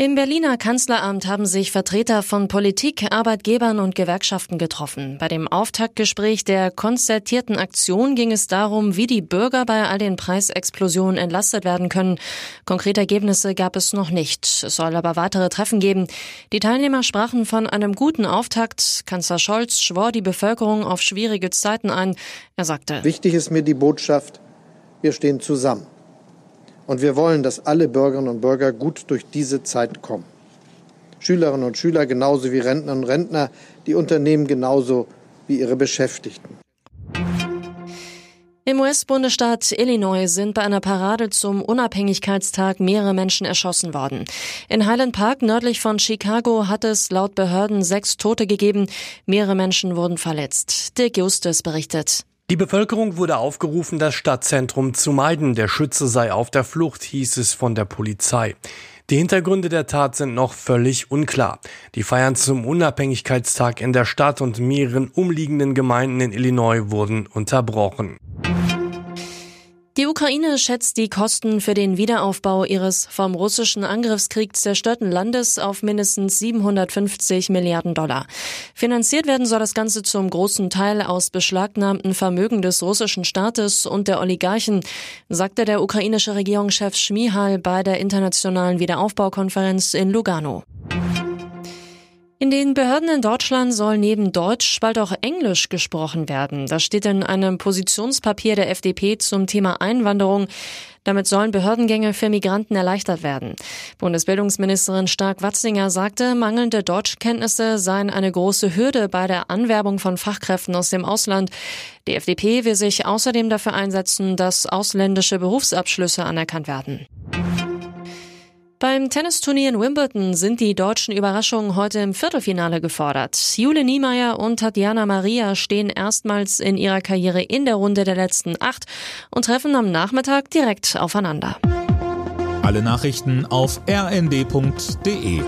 Im Berliner Kanzleramt haben sich Vertreter von Politik, Arbeitgebern und Gewerkschaften getroffen. Bei dem Auftaktgespräch der konzertierten Aktion ging es darum, wie die Bürger bei all den Preisexplosionen entlastet werden können. Konkrete Ergebnisse gab es noch nicht. Es soll aber weitere Treffen geben. Die Teilnehmer sprachen von einem guten Auftakt. Kanzler Scholz schwor die Bevölkerung auf schwierige Zeiten ein. Er sagte, Wichtig ist mir die Botschaft, wir stehen zusammen. Und wir wollen, dass alle Bürgerinnen und Bürger gut durch diese Zeit kommen. Schülerinnen und Schüler genauso wie Rentnerinnen und Rentner, die Unternehmen genauso wie ihre Beschäftigten. Im US-Bundesstaat Illinois sind bei einer Parade zum Unabhängigkeitstag mehrere Menschen erschossen worden. In Highland Park nördlich von Chicago hat es laut Behörden sechs Tote gegeben. Mehrere Menschen wurden verletzt. Dirk Justus berichtet. Die Bevölkerung wurde aufgerufen, das Stadtzentrum zu meiden. Der Schütze sei auf der Flucht, hieß es von der Polizei. Die Hintergründe der Tat sind noch völlig unklar. Die Feiern zum Unabhängigkeitstag in der Stadt und mehreren umliegenden Gemeinden in Illinois wurden unterbrochen. Die Ukraine schätzt die Kosten für den Wiederaufbau ihres vom russischen Angriffskrieg zerstörten Landes auf mindestens 750 Milliarden Dollar. Finanziert werden soll das Ganze zum großen Teil aus beschlagnahmten Vermögen des russischen Staates und der Oligarchen, sagte der ukrainische Regierungschef Schmihal bei der internationalen Wiederaufbaukonferenz in Lugano. In den Behörden in Deutschland soll neben Deutsch bald auch Englisch gesprochen werden. Das steht in einem Positionspapier der FDP zum Thema Einwanderung. Damit sollen Behördengänge für Migranten erleichtert werden. Bundesbildungsministerin Stark-Watzinger sagte, mangelnde Deutschkenntnisse seien eine große Hürde bei der Anwerbung von Fachkräften aus dem Ausland. Die FDP will sich außerdem dafür einsetzen, dass ausländische Berufsabschlüsse anerkannt werden. Beim Tennisturnier in Wimbledon sind die deutschen Überraschungen heute im Viertelfinale gefordert. Jule Niemeyer und Tatjana Maria stehen erstmals in ihrer Karriere in der Runde der letzten acht und treffen am Nachmittag direkt aufeinander. Alle Nachrichten auf rnd.de